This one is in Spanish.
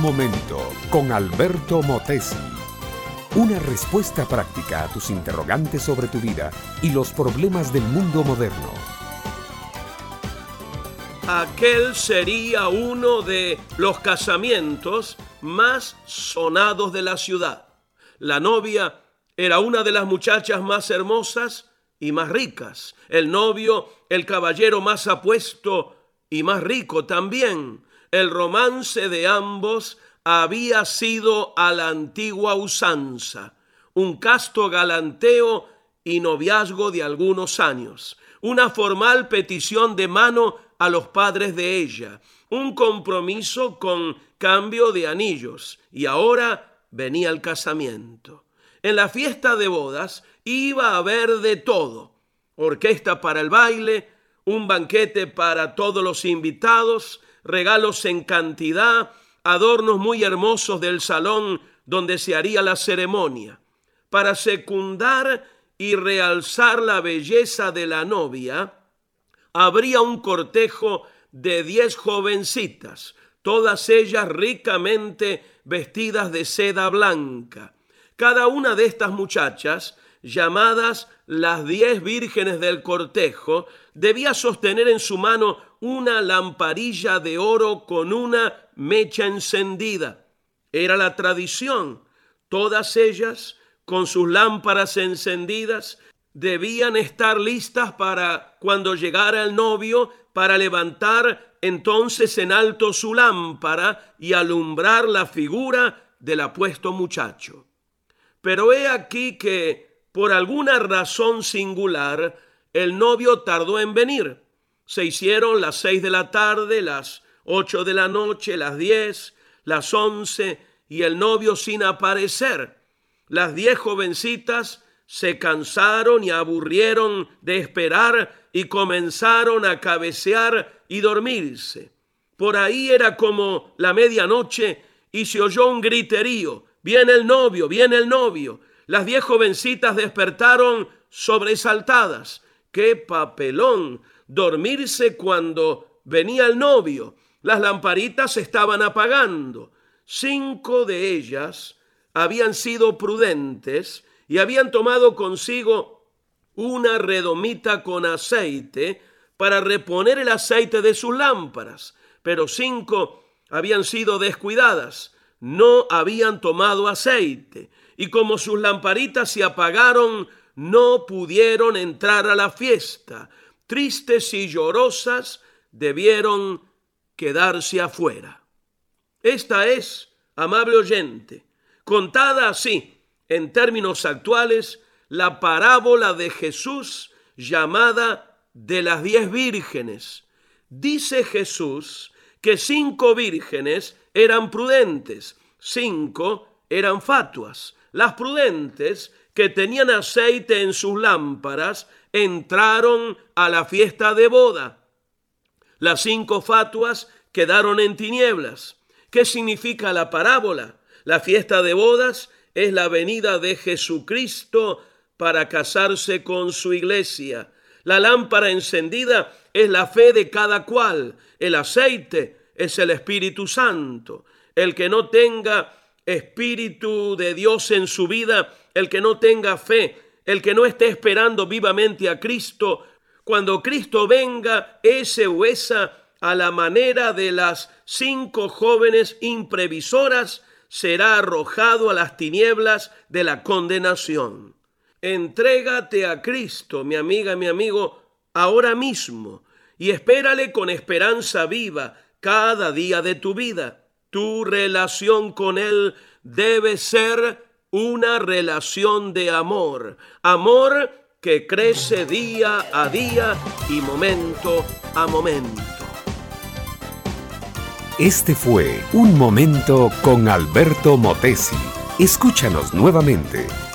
Momento con Alberto Motesi. Una respuesta práctica a tus interrogantes sobre tu vida y los problemas del mundo moderno. Aquel sería uno de los casamientos más sonados de la ciudad. La novia era una de las muchachas más hermosas y más ricas. El novio, el caballero más apuesto y más rico también. El romance de ambos había sido a la antigua usanza, un casto galanteo y noviazgo de algunos años, una formal petición de mano a los padres de ella, un compromiso con cambio de anillos, y ahora venía el casamiento. En la fiesta de bodas iba a haber de todo, orquesta para el baile, un banquete para todos los invitados, regalos en cantidad, adornos muy hermosos del salón donde se haría la ceremonia. Para secundar y realzar la belleza de la novia, habría un cortejo de diez jovencitas, todas ellas ricamente vestidas de seda blanca. Cada una de estas muchachas, llamadas las diez vírgenes del cortejo, debía sostener en su mano una lamparilla de oro con una mecha encendida. Era la tradición. Todas ellas, con sus lámparas encendidas, debían estar listas para cuando llegara el novio, para levantar entonces en alto su lámpara y alumbrar la figura del apuesto muchacho. Pero he aquí que, por alguna razón singular, el novio tardó en venir. Se hicieron las seis de la tarde, las ocho de la noche, las diez, las once, y el novio sin aparecer. Las diez jovencitas se cansaron y aburrieron de esperar y comenzaron a cabecear y dormirse. Por ahí era como la medianoche y se oyó un griterío. Viene el novio, viene el novio. Las diez jovencitas despertaron sobresaltadas. ¡Qué papelón! Dormirse cuando venía el novio. Las lamparitas estaban apagando. Cinco de ellas habían sido prudentes y habían tomado consigo una redomita con aceite para reponer el aceite de sus lámparas, pero cinco habían sido descuidadas, no habían tomado aceite, y como sus lamparitas se apagaron, no pudieron entrar a la fiesta. Tristes y llorosas debieron quedarse afuera. Esta es, amable oyente, contada así, en términos actuales, la parábola de Jesús llamada de las diez vírgenes. Dice Jesús que cinco vírgenes eran prudentes, cinco eran fatuas. Las prudentes, que tenían aceite en sus lámparas, entraron a la fiesta de boda. Las cinco fatuas quedaron en tinieblas. ¿Qué significa la parábola? La fiesta de bodas es la venida de Jesucristo para casarse con su iglesia. La lámpara encendida es la fe de cada cual. El aceite es el Espíritu Santo. El que no tenga Espíritu de Dios en su vida, el que no tenga fe, el que no esté esperando vivamente a Cristo, cuando Cristo venga, ese o esa, a la manera de las cinco jóvenes imprevisoras, será arrojado a las tinieblas de la condenación. Entrégate a Cristo, mi amiga, mi amigo, ahora mismo, y espérale con esperanza viva cada día de tu vida. Tu relación con Él debe ser una relación de amor, amor que crece día a día y momento a momento. Este fue Un Momento con Alberto Motesi. Escúchanos nuevamente